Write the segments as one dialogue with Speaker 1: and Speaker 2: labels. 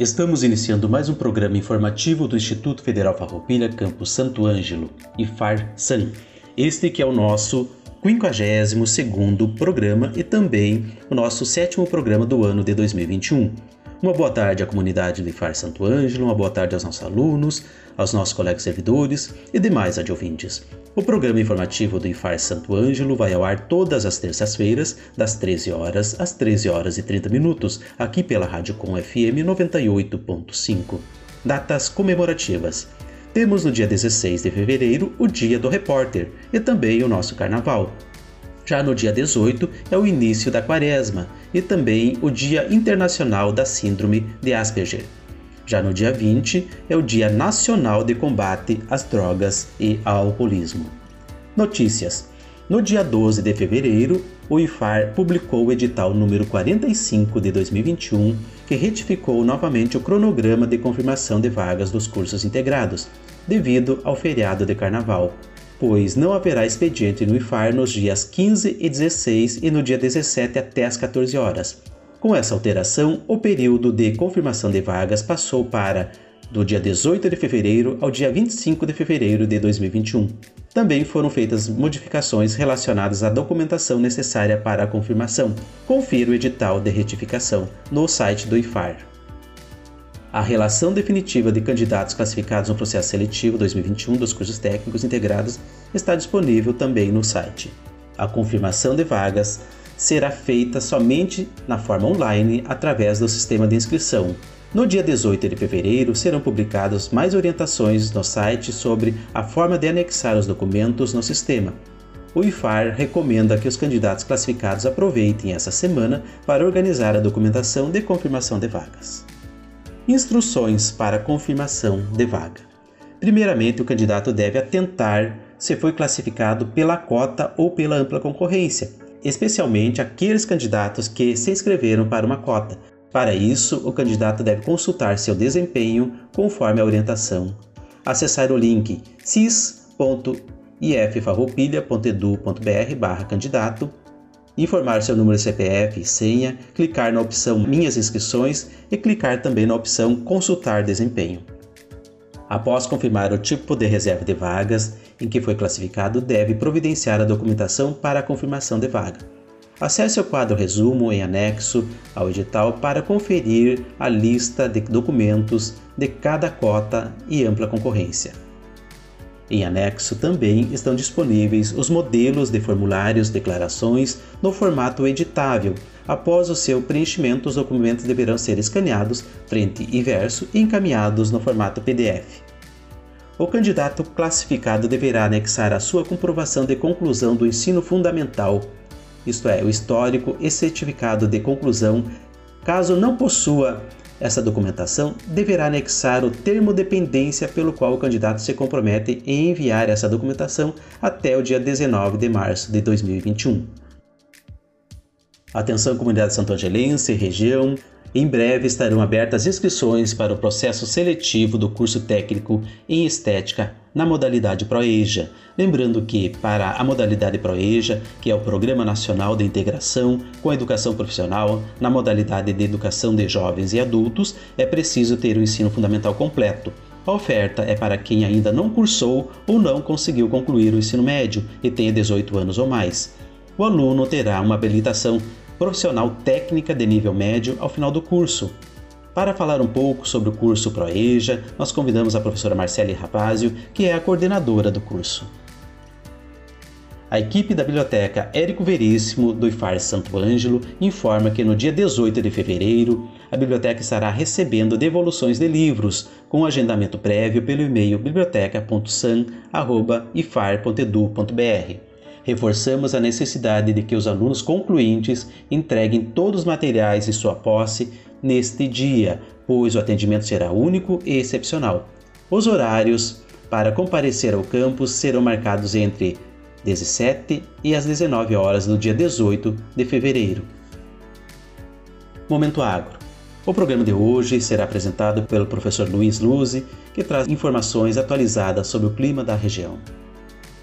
Speaker 1: Estamos iniciando mais um programa informativo do Instituto Federal Farroupilha Campus Santo Ângelo, IFAR-SAN. Este que é o nosso 52º programa e também o nosso sétimo programa do ano de 2021. Uma boa tarde à comunidade do IFAR Santo Ângelo, uma boa tarde aos nossos alunos, aos nossos colegas servidores e demais adjuvintes. O programa informativo do IFAR Santo Ângelo vai ao ar todas as terças-feiras, das 13 horas às 13 horas e 30 minutos, aqui pela Rádio Com FM 98.5. Datas comemorativas. Temos no dia 16 de fevereiro o Dia do Repórter e também o nosso Carnaval. Já no dia 18 é o início da quaresma e também o Dia Internacional da Síndrome de Asperger. Já no dia 20 é o Dia Nacional de Combate às Drogas e ao Alcoolismo. Notícias: No dia 12 de fevereiro, o IFAR publicou o edital número 45 de 2021, que retificou novamente o cronograma de confirmação de vagas dos cursos integrados, devido ao feriado de Carnaval pois não haverá expediente no IFAR nos dias 15 e 16 e no dia 17 até as 14 horas. Com essa alteração, o período de confirmação de vagas passou para do dia 18 de fevereiro ao dia 25 de fevereiro de 2021. Também foram feitas modificações relacionadas à documentação necessária para a confirmação. Confira o edital de retificação no site do IFAR. A relação definitiva de candidatos classificados no processo seletivo 2021 dos cursos técnicos integrados está disponível também no site. A confirmação de vagas será feita somente na forma online através do sistema de inscrição. No dia 18 de fevereiro serão publicadas mais orientações no site sobre a forma de anexar os documentos no sistema. O IFAR recomenda que os candidatos classificados aproveitem essa semana para organizar a documentação de confirmação de vagas. Instruções para confirmação de vaga. Primeiramente, o candidato deve atentar se foi classificado pela cota ou pela ampla concorrência, especialmente aqueles candidatos que se inscreveram para uma cota. Para isso, o candidato deve consultar seu desempenho conforme a orientação. Acessar o link cis.iffarroupilha.edu.br/candidato informar seu número CPF e senha, clicar na opção Minhas inscrições e clicar também na opção Consultar desempenho. Após confirmar o tipo de reserva de vagas em que foi classificado, deve providenciar a documentação para a confirmação de vaga. Acesse o quadro Resumo em anexo ao edital para conferir a lista de documentos de cada cota e ampla concorrência. Em anexo também estão disponíveis os modelos de formulários declarações no formato editável. Após o seu preenchimento, os documentos deverão ser escaneados frente e verso e encaminhados no formato PDF. O candidato classificado deverá anexar a sua comprovação de conclusão do ensino fundamental, isto é, o histórico e certificado de conclusão. Caso não possua essa documentação deverá anexar o termo dependência pelo qual o candidato se compromete em enviar essa documentação até o dia 19 de março de 2021. Atenção comunidade santo angelense e região, em breve estarão abertas inscrições para o processo seletivo do curso técnico em estética na modalidade ProEja. Lembrando que, para a modalidade ProEja, que é o Programa Nacional de Integração com a Educação Profissional, na modalidade de Educação de Jovens e Adultos, é preciso ter o ensino fundamental completo. A oferta é para quem ainda não cursou ou não conseguiu concluir o ensino médio e tenha 18 anos ou mais. O aluno terá uma habilitação profissional técnica de nível médio ao final do curso. Para falar um pouco sobre o curso ProEja, nós convidamos a professora Marcele Rapazio, que é a coordenadora do curso. A equipe da Biblioteca Érico Veríssimo do IFAR Santo Ângelo informa que no dia 18 de fevereiro a biblioteca estará recebendo devoluções de livros com agendamento prévio pelo e-mail biblioteca.san.ifar.edu.br. reforçamos a necessidade de que os alunos concluintes entreguem todos os materiais de sua posse neste dia, pois o atendimento será único e excepcional. Os horários para comparecer ao campus serão marcados entre 17 e as 19 horas do dia 18 de fevereiro. Momento Agro. O programa de hoje será apresentado pelo professor Luiz Luzi, que traz informações atualizadas sobre o clima da região.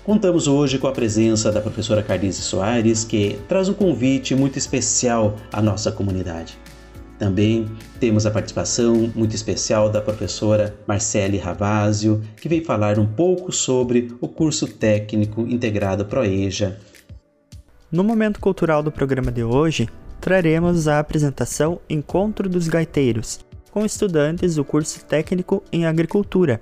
Speaker 1: Contamos hoje com a presença da professora Cardize Soares, que traz um convite muito especial à nossa comunidade. Também temos a participação muito especial da professora Marcele Ravazio, que vem falar um pouco sobre o curso técnico integrado Proeja.
Speaker 2: No momento cultural do programa de hoje, traremos a apresentação Encontro dos Gaiteiros, com estudantes do curso técnico em agricultura,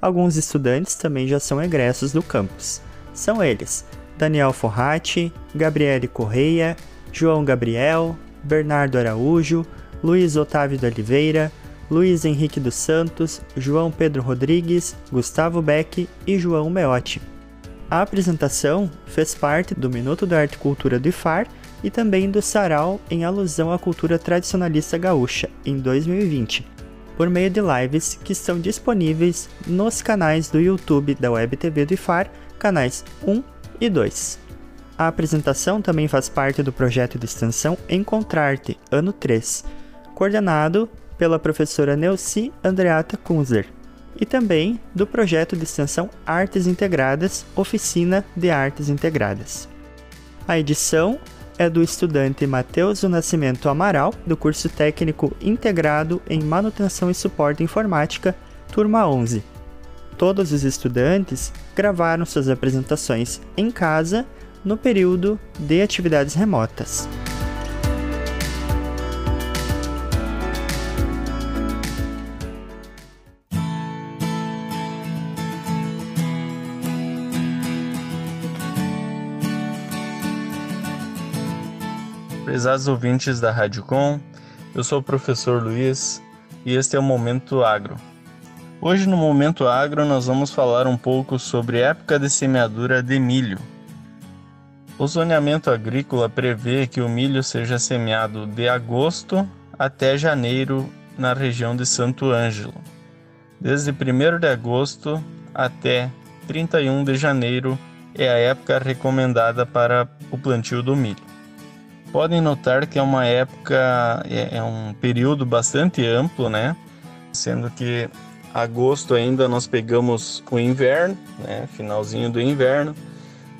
Speaker 2: Alguns estudantes também já são egressos do campus. São eles: Daniel Forratti, Gabriele Correia, João Gabriel, Bernardo Araújo, Luiz Otávio de Oliveira, Luiz Henrique dos Santos, João Pedro Rodrigues, Gustavo Beck e João Meotti. A apresentação fez parte do Minuto da Arte e Cultura do IFAR e também do Sarau em alusão à cultura tradicionalista gaúcha, em 2020 por meio de lives que estão disponíveis nos canais do YouTube da Web TV do IFAR, canais 1 e 2. A apresentação também faz parte do projeto de extensão Encontrarte, ano 3, coordenado pela professora Neuci Andreata Kunzler, e também do projeto de extensão Artes Integradas, Oficina de Artes Integradas. A edição é do estudante Matheus do Nascimento Amaral, do curso técnico integrado em Manutenção e Suporte Informática, turma 11. Todos os estudantes gravaram suas apresentações em casa no período de atividades remotas.
Speaker 3: Prezados ouvintes da Rádio Com, eu sou o professor Luiz e este é o Momento Agro. Hoje no Momento Agro nós vamos falar um pouco sobre época de semeadura de milho. O zoneamento agrícola prevê que o milho seja semeado de agosto até janeiro na região de Santo Ângelo. Desde 1 de agosto até 31 de janeiro é a época recomendada para o plantio do milho podem notar que é uma época, é, é um período bastante amplo, né? Sendo que agosto ainda nós pegamos o inverno, né? Finalzinho do inverno.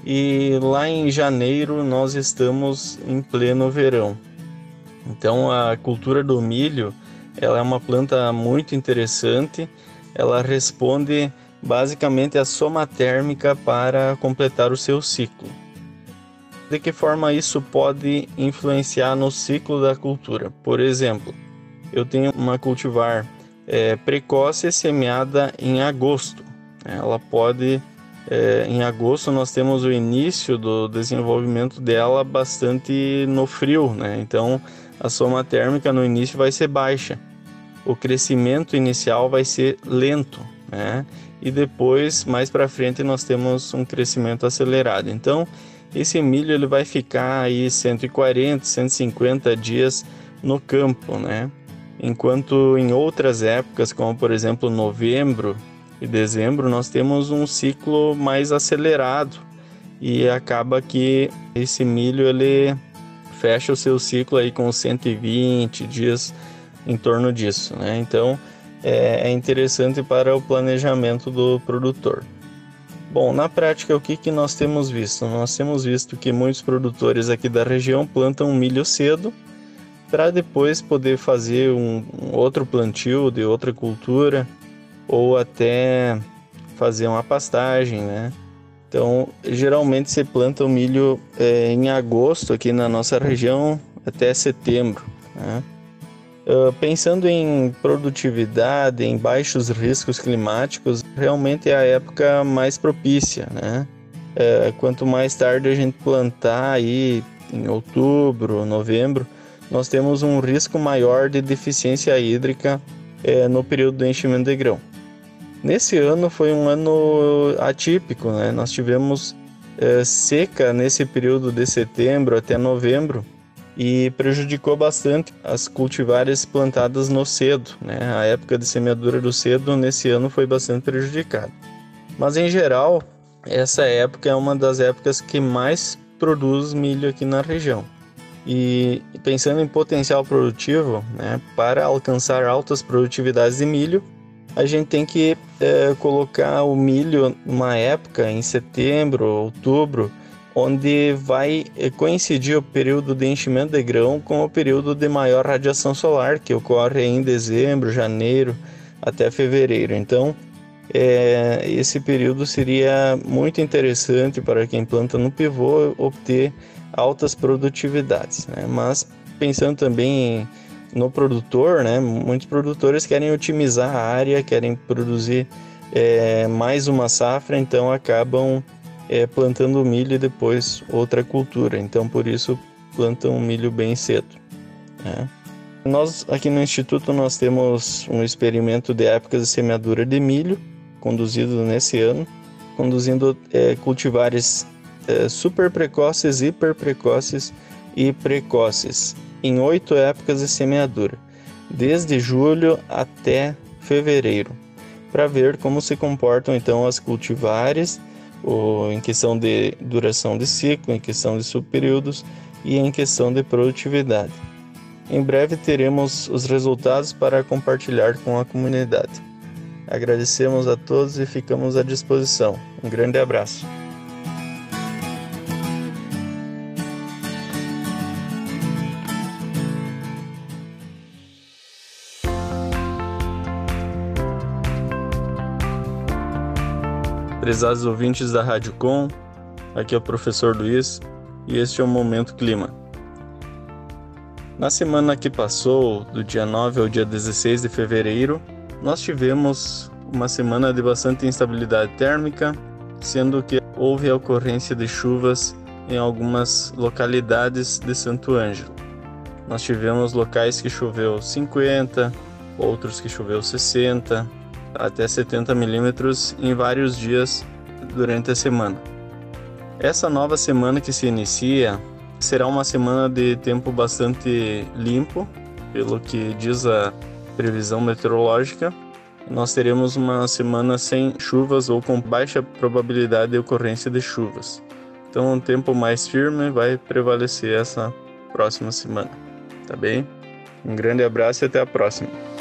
Speaker 3: E lá em janeiro nós estamos em pleno verão. Então a cultura do milho, ela é uma planta muito interessante. Ela responde basicamente à soma térmica para completar o seu ciclo. De que forma isso pode influenciar no ciclo da cultura? Por exemplo, eu tenho uma cultivar é, precoce semeada em agosto. Ela pode, é, em agosto, nós temos o início do desenvolvimento dela bastante no frio, né? Então, a soma térmica no início vai ser baixa. O crescimento inicial vai ser lento, né? E depois, mais para frente, nós temos um crescimento acelerado. Então, esse milho ele vai ficar aí 140, 150 dias no campo, né? Enquanto em outras épocas, como por exemplo novembro e dezembro, nós temos um ciclo mais acelerado e acaba que esse milho ele fecha o seu ciclo aí com 120 dias em torno disso, né? Então é, é interessante para o planejamento do produtor. Bom, na prática, o que, que nós temos visto? Nós temos visto que muitos produtores aqui da região plantam milho cedo para depois poder fazer um, um, outro plantio de outra cultura ou até fazer uma pastagem, né? Então, geralmente se planta o milho é, em agosto aqui na nossa região até setembro, né? Uh, pensando em produtividade, em baixos riscos climáticos, realmente é a época mais propícia, né? Uh, quanto mais tarde a gente plantar aí em outubro, novembro, nós temos um risco maior de deficiência hídrica uh, no período do enchimento de grão. Nesse ano foi um ano atípico, né? Nós tivemos é, seca nesse período de setembro até novembro e prejudicou bastante as cultivares plantadas no cedo. Né? A época de semeadura do cedo nesse ano foi bastante prejudicada. Mas em geral, essa época é uma das épocas que mais produz milho aqui na região. E pensando em potencial produtivo, né, para alcançar altas produtividades de milho, a gente tem que é, colocar o milho numa época, em setembro, outubro, onde vai coincidir o período de enchimento de grão com o período de maior radiação solar, que ocorre em dezembro, janeiro até fevereiro. Então, é, esse período seria muito interessante para quem planta no pivô obter altas produtividades. Né? Mas pensando também no produtor, né? muitos produtores querem otimizar a área, querem produzir é, mais uma safra, então acabam é, plantando milho e depois outra cultura. Então por isso plantam milho bem cedo. Né? Nós aqui no Instituto nós temos um experimento de épocas de semeadura de milho conduzido nesse ano, conduzindo é, cultivares é, super precoces, hiper precoces e precoces em oito épocas de semeadura, desde julho até fevereiro, para ver como se comportam então as cultivares, ou em questão de duração de ciclo, em questão de subperíodos e em questão de produtividade. Em breve teremos os resultados para compartilhar com a comunidade. Agradecemos a todos e ficamos à disposição. Um grande abraço. Prezados ouvintes da Rádio Com, aqui é o professor Luiz e este é o Momento Clima. Na semana que passou, do dia 9 ao dia 16 de fevereiro, nós tivemos uma semana de bastante instabilidade térmica, sendo que houve a ocorrência de chuvas em algumas localidades de Santo Ângelo. Nós tivemos locais que choveu 50, outros que choveu 60, até 70 milímetros em vários dias durante a semana. Essa nova semana que se inicia será uma semana de tempo bastante limpo, pelo que diz a previsão meteorológica, nós teremos uma semana sem chuvas ou com baixa probabilidade de ocorrência de chuvas. Então, um tempo mais firme vai prevalecer essa próxima semana. Tá bem? Um grande abraço e até a próxima.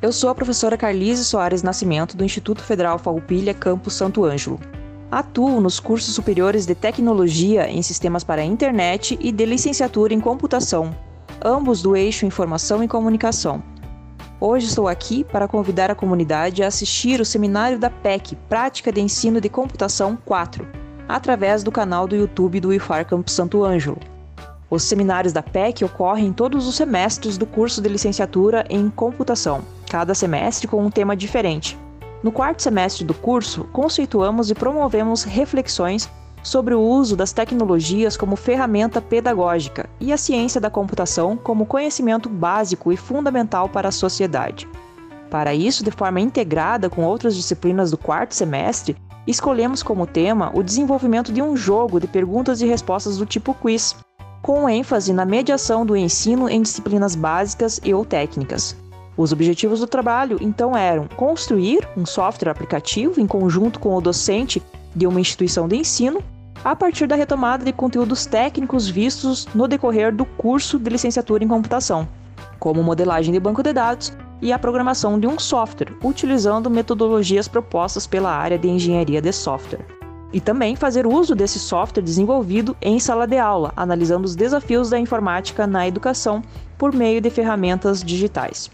Speaker 4: Eu sou a professora Carlise Soares Nascimento do Instituto Federal Farroupilha, Campus Santo Ângelo. Atuo nos cursos superiores de Tecnologia em Sistemas para a Internet e de Licenciatura em Computação, ambos do eixo Informação e Comunicação. Hoje estou aqui para convidar a comunidade a assistir o seminário da PEC, Prática de Ensino de Computação 4, através do canal do YouTube do IFAR Campus Santo Ângelo. Os seminários da PEC ocorrem todos os semestres do curso de licenciatura em computação, cada semestre com um tema diferente. No quarto semestre do curso, conceituamos e promovemos reflexões sobre o uso das tecnologias como ferramenta pedagógica e a ciência da computação como conhecimento básico e fundamental para a sociedade. Para isso, de forma integrada com outras disciplinas do quarto semestre, escolhemos como tema o desenvolvimento de um jogo de perguntas e respostas do tipo quiz, com ênfase na mediação do ensino em disciplinas básicas e ou técnicas. Os objetivos do trabalho, então, eram construir um software aplicativo em conjunto com o docente de uma instituição de ensino, a partir da retomada de conteúdos técnicos vistos no decorrer do curso de licenciatura em computação, como modelagem de banco de dados e a programação de um software, utilizando metodologias propostas pela área de engenharia de software e também fazer uso desse software desenvolvido em sala de aula, analisando os desafios da informática na educação por meio de ferramentas digitais.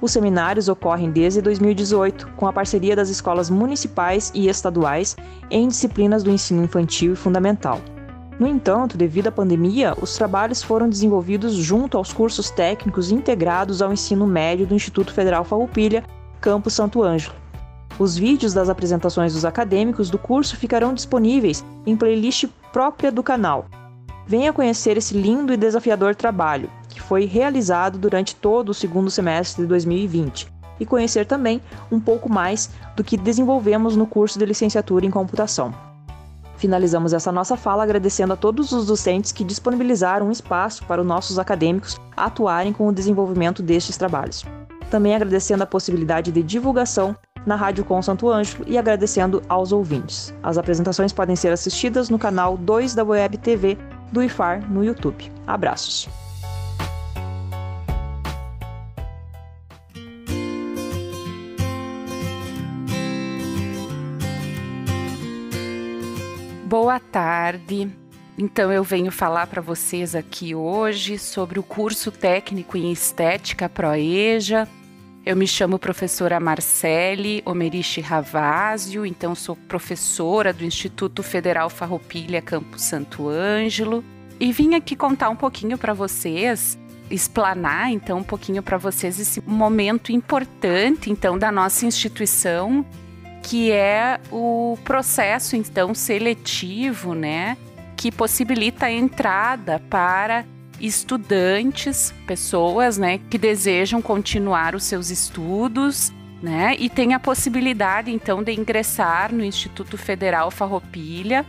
Speaker 4: Os seminários ocorrem desde 2018, com a parceria das escolas municipais e estaduais em disciplinas do ensino infantil e fundamental. No entanto, devido à pandemia, os trabalhos foram desenvolvidos junto aos cursos técnicos integrados ao ensino médio do Instituto Federal Farroupilha, Campo Santo Ângelo, os vídeos das apresentações dos acadêmicos do curso ficarão disponíveis em playlist própria do canal. Venha conhecer esse lindo e desafiador trabalho, que foi realizado durante todo o segundo semestre de 2020 e conhecer também um pouco mais do que desenvolvemos no curso de licenciatura em computação. Finalizamos essa nossa fala agradecendo a todos os docentes que disponibilizaram um espaço para os nossos acadêmicos atuarem com o desenvolvimento destes trabalhos. Também agradecendo a possibilidade de divulgação na Rádio Com Santo Ângelo e agradecendo aos ouvintes. As apresentações podem ser assistidas no canal 2 da Web TV do IFAR no YouTube. Abraços!
Speaker 5: Boa tarde. Então eu venho falar para vocês aqui hoje sobre o curso técnico em estética Proeja. Eu me chamo professora Marcele Omeriche Ravásio, então sou professora do Instituto Federal Farroupilha Campo Santo Ângelo e vim aqui contar um pouquinho para vocês explanar então um pouquinho para vocês esse momento importante então da nossa instituição que é o processo então seletivo, né, que possibilita a entrada para estudantes, pessoas, né, que desejam continuar os seus estudos, né, e tem a possibilidade então de ingressar no Instituto Federal Farroupilha,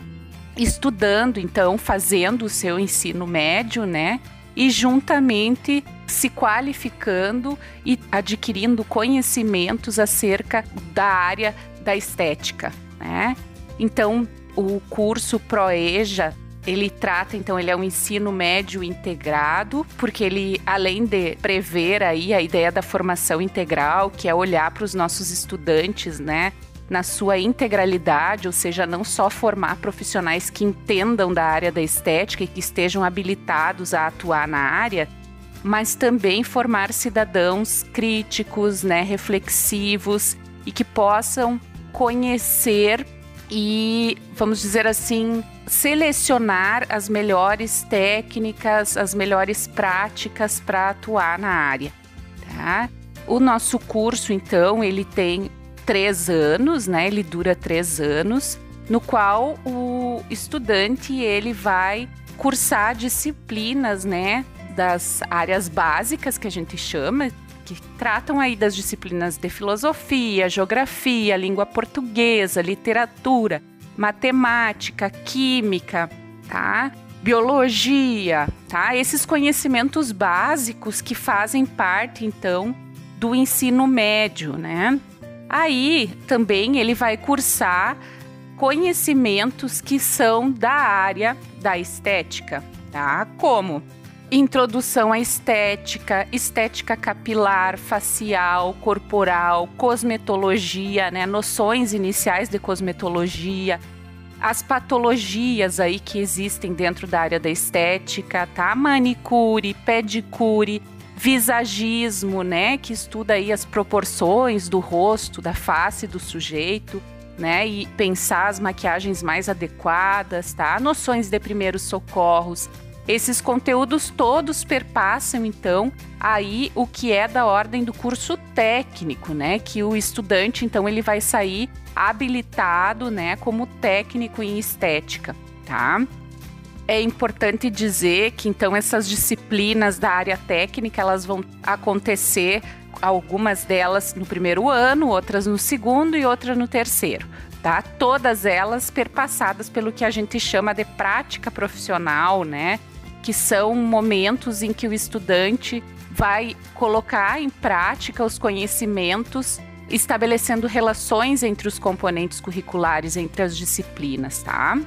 Speaker 5: estudando então, fazendo o seu ensino médio, né, e juntamente se qualificando e adquirindo conhecimentos acerca da área da estética, né? Então, o curso Proeja ele trata, então, ele é um ensino médio integrado, porque ele, além de prever aí a ideia da formação integral, que é olhar para os nossos estudantes, né, na sua integralidade, ou seja, não só formar profissionais que entendam da área da estética e que estejam habilitados a atuar na área, mas também formar cidadãos críticos, né, reflexivos e que possam conhecer e, vamos dizer assim, selecionar as melhores técnicas, as melhores práticas para atuar na área. Tá? O nosso curso, então, ele tem três anos, né? Ele dura três anos, no qual o estudante ele vai cursar disciplinas, né? Das áreas básicas que a gente chama, que tratam aí das disciplinas de filosofia, geografia, língua portuguesa, literatura, matemática, química, tá? Biologia, tá? Esses conhecimentos básicos que fazem parte então do ensino médio, né? Aí também ele vai cursar conhecimentos que são da área da estética, tá? Como Introdução à estética, estética capilar, facial, corporal, cosmetologia, né? Noções iniciais de cosmetologia, as patologias aí que existem dentro da área da estética, tá? Manicure, pedicure, visagismo, né? Que estuda aí as proporções do rosto, da face do sujeito. Né, e pensar as maquiagens mais adequadas, tá? Noções de primeiros socorros, esses conteúdos todos perpassam então aí o que é da ordem do curso técnico, né? Que o estudante então ele vai sair habilitado, né, como técnico em estética, tá? É importante dizer que então essas disciplinas da área técnica elas vão acontecer algumas delas no primeiro ano, outras no segundo e outra no terceiro. Tá? Todas elas perpassadas pelo que a gente chama de prática profissional, né? Que são momentos em que o estudante vai colocar em prática os conhecimentos, estabelecendo relações entre os componentes curriculares, entre as disciplinas, tá?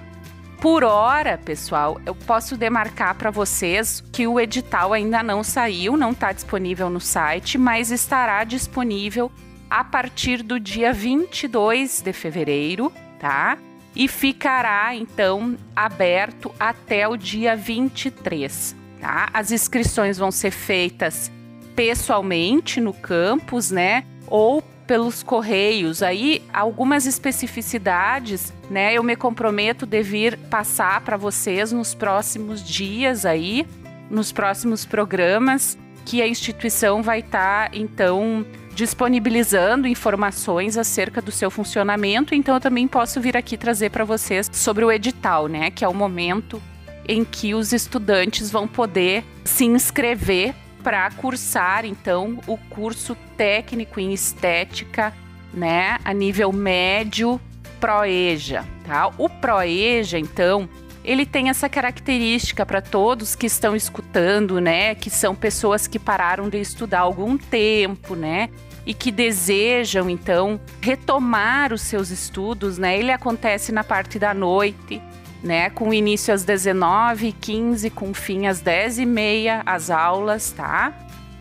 Speaker 5: Por hora, pessoal, eu posso demarcar para vocês que o edital ainda não saiu, não está disponível no site, mas estará disponível a partir do dia 22 de fevereiro, tá? E ficará então aberto até o dia 23. Tá? As inscrições vão ser feitas pessoalmente no campus, né? Ou pelos correios. Aí algumas especificidades, né? Eu me comprometo de vir passar para vocês nos próximos dias aí, nos próximos programas que a instituição vai estar tá, então disponibilizando informações acerca do seu funcionamento, então eu também posso vir aqui trazer para vocês sobre o edital, né, que é o momento em que os estudantes vão poder se inscrever para cursar então o curso técnico em estética, né, a nível médio Proeja, tá? O Proeja, então, ele tem essa característica para todos que estão escutando, né, que são pessoas que pararam de estudar há algum tempo, né, e que desejam então retomar os seus estudos, né? Ele acontece na parte da noite, né? Com início às 19h15, com fim às 10h30 as aulas, tá?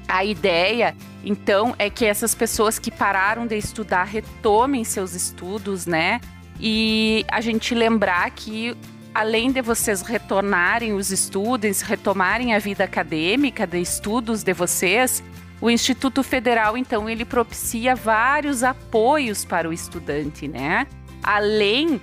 Speaker 5: A ideia, então, é que essas pessoas que pararam de estudar retomem seus estudos, né? E a gente lembrar que além de vocês retornarem os estudos, retomarem a vida acadêmica de estudos de vocês, o Instituto Federal, então, ele propicia vários apoios para o estudante, né? Além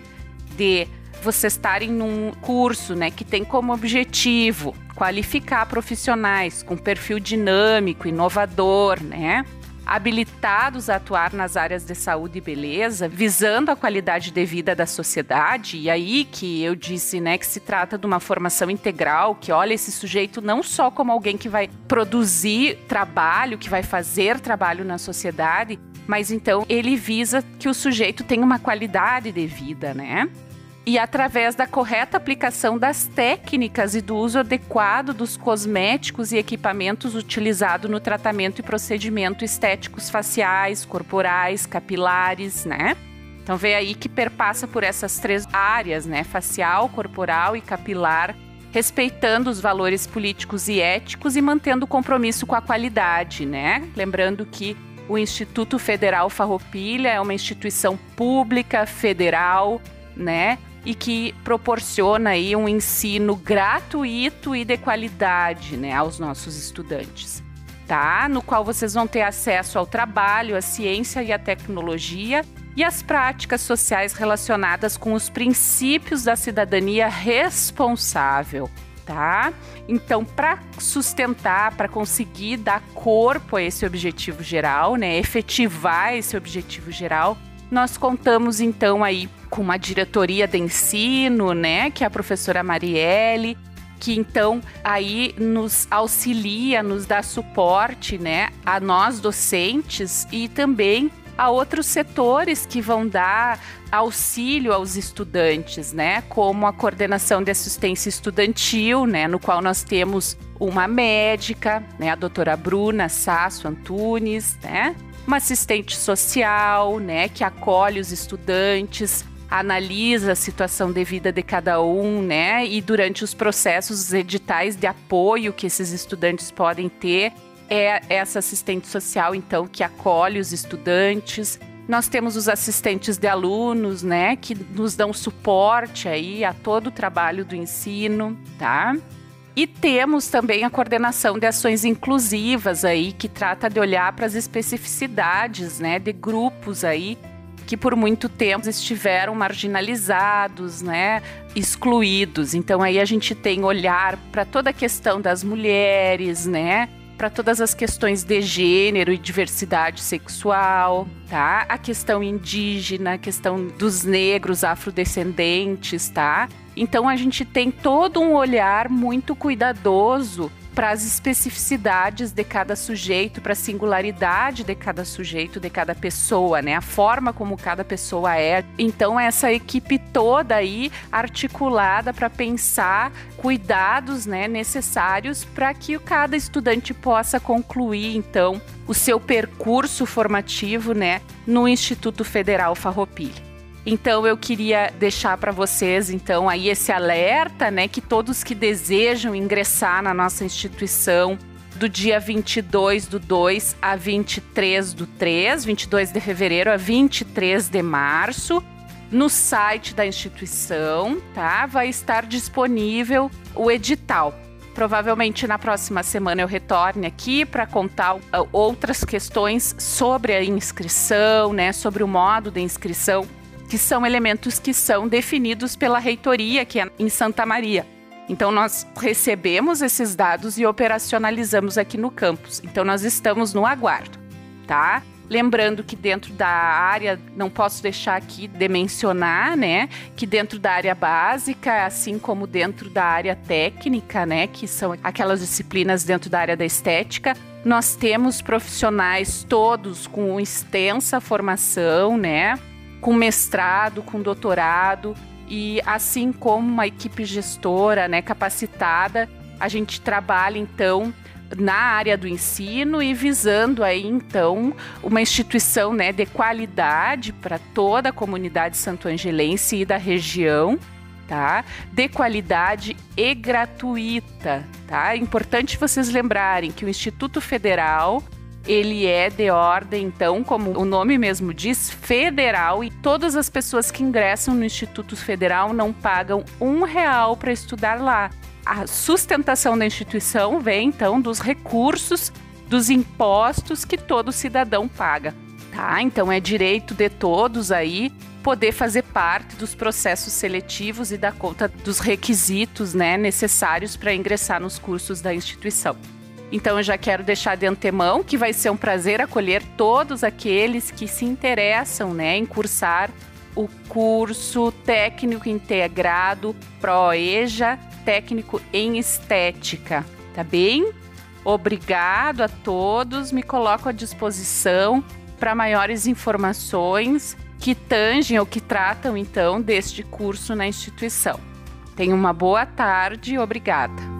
Speaker 5: de vocês estarem num curso, né, que tem como objetivo qualificar profissionais com perfil dinâmico, inovador, né? Habilitados a atuar nas áreas de saúde e beleza, visando a qualidade de vida da sociedade. E aí que eu disse, né, que se trata de uma formação integral, que olha esse sujeito não só como alguém que vai produzir trabalho, que vai fazer trabalho na sociedade, mas então ele visa que o sujeito tenha uma qualidade de vida, né? E através da correta aplicação das técnicas e do uso adequado dos cosméticos e equipamentos utilizados no tratamento e procedimento estéticos faciais, corporais, capilares, né? Então vê aí que perpassa por essas três áreas, né? Facial, corporal e capilar, respeitando os valores políticos e éticos e mantendo o compromisso com a qualidade, né? Lembrando que o Instituto Federal Farroupilha é uma instituição pública federal, né? E que proporciona aí um ensino gratuito e de qualidade, né, aos nossos estudantes. Tá? No qual vocês vão ter acesso ao trabalho, à ciência e à tecnologia e às práticas sociais relacionadas com os princípios da cidadania responsável, tá? Então, para sustentar, para conseguir dar corpo a esse objetivo geral, né, efetivar esse objetivo geral, nós contamos então aí com uma diretoria de ensino, né, que é a professora Marielle, que então aí nos auxilia, nos dá suporte, né, a nós docentes e também a outros setores que vão dar auxílio aos estudantes, né, como a coordenação de assistência estudantil, né, no qual nós temos uma médica, né, a doutora Bruna Sasso Antunes, né, uma assistente social, né, que acolhe os estudantes, analisa a situação de vida de cada um, né, e durante os processos os editais de apoio que esses estudantes podem ter, é essa assistente social então que acolhe os estudantes. Nós temos os assistentes de alunos, né, que nos dão suporte aí a todo o trabalho do ensino, tá? E temos também a coordenação de ações inclusivas aí, que trata de olhar para as especificidades, né, de grupos aí que por muito tempo estiveram marginalizados, né, excluídos. Então aí a gente tem olhar para toda a questão das mulheres, né, para todas as questões de gênero e diversidade sexual, tá? A questão indígena, a questão dos negros afrodescendentes, tá? Então a gente tem todo um olhar muito cuidadoso para as especificidades de cada sujeito, para a singularidade de cada sujeito, de cada pessoa, né? A forma como cada pessoa é. Então essa equipe toda aí articulada para pensar cuidados, né, necessários para que cada estudante possa concluir então o seu percurso formativo, né, no Instituto Federal Farroupilha. Então eu queria deixar para vocês então aí esse alerta, né, que todos que desejam ingressar na nossa instituição do dia 22 do 2 a 23 do 3, 22 de fevereiro a 23 de março, no site da instituição, tá? Vai estar disponível o edital. Provavelmente na próxima semana eu retorne aqui para contar uh, outras questões sobre a inscrição, né, sobre o modo de inscrição que são elementos que são definidos pela reitoria, que é em Santa Maria. Então, nós recebemos esses dados e operacionalizamos aqui no campus. Então, nós estamos no aguardo, tá? Lembrando que dentro da área, não posso deixar aqui de mencionar, né, que dentro da área básica, assim como dentro da área técnica, né, que são aquelas disciplinas dentro da área da estética, nós temos profissionais todos com extensa formação, né, com mestrado, com doutorado e assim como uma equipe gestora, né, capacitada, a gente trabalha então na área do ensino e visando aí então uma instituição né, de qualidade para toda a comunidade santo-angelense e da região, tá? De qualidade e gratuita, tá? É importante vocês lembrarem que o Instituto Federal ele é de ordem, então, como o nome mesmo diz, federal, e todas as pessoas que ingressam no Instituto Federal não pagam um real para estudar lá a sustentação da instituição vem então dos recursos dos impostos que todo cidadão paga, tá? Então é direito de todos aí poder fazer parte dos processos seletivos e dar conta dos requisitos, né, necessários para ingressar nos cursos da instituição. Então eu já quero deixar de antemão que vai ser um prazer acolher todos aqueles que se interessam, né, em cursar o curso técnico integrado ProEja técnico em estética, tá bem? Obrigado a todos, me coloco à disposição para maiores informações que tangem ou que tratam então deste curso na instituição. Tenha uma boa tarde, obrigada.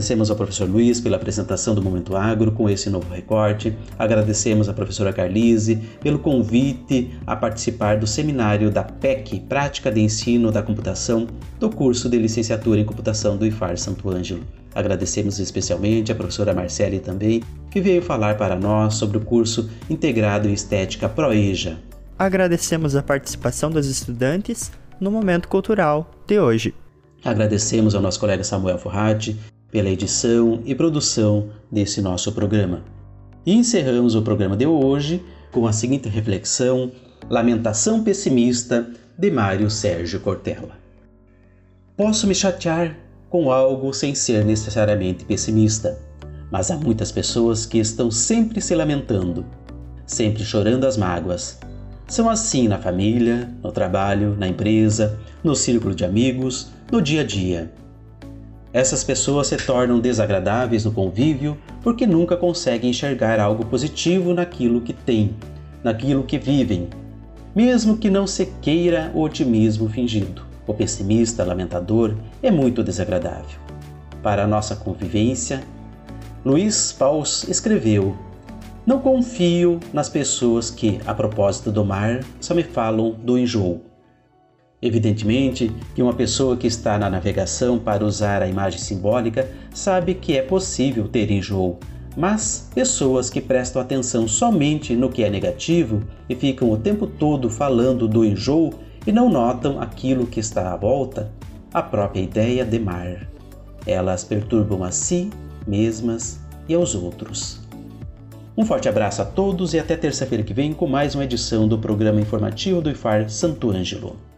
Speaker 1: Agradecemos ao professor Luiz pela apresentação do Momento Agro com esse novo recorte. Agradecemos à professora Carlise pelo convite a participar do seminário da PEC, Prática de Ensino da Computação, do curso de Licenciatura em Computação do IFAR Santo Ângelo. Agradecemos especialmente à professora Marcele também, que veio falar para nós sobre o curso Integrado em Estética Proeja.
Speaker 2: Agradecemos a participação dos estudantes no Momento Cultural de hoje.
Speaker 1: Agradecemos ao nosso colega Samuel Forratti pela edição e produção desse nosso programa. E encerramos o programa de hoje com a seguinte reflexão: Lamentação pessimista de Mário Sérgio Cortella. Posso me chatear com algo sem ser necessariamente pessimista, mas há muitas pessoas que estão sempre se lamentando, sempre chorando as mágoas. São assim na família, no trabalho, na empresa, no círculo de amigos, no dia a dia. Essas pessoas se tornam desagradáveis no convívio porque nunca conseguem enxergar algo positivo naquilo que têm, naquilo que vivem, mesmo que não se queira o otimismo fingido. O pessimista lamentador é muito desagradável. Para a nossa convivência, Luiz Paus escreveu: Não confio nas pessoas que, a propósito do mar, só me falam do enjoo. Evidentemente que uma pessoa que está na navegação para usar a imagem simbólica sabe que é possível ter enjoo, mas pessoas que prestam atenção somente no que é negativo e ficam o tempo todo falando do enjoo e não notam aquilo que está à volta, a própria ideia de mar. Elas perturbam a si mesmas e aos outros. Um forte abraço a todos e até terça-feira que vem com mais uma edição do programa informativo do IFAR Santo Ângelo.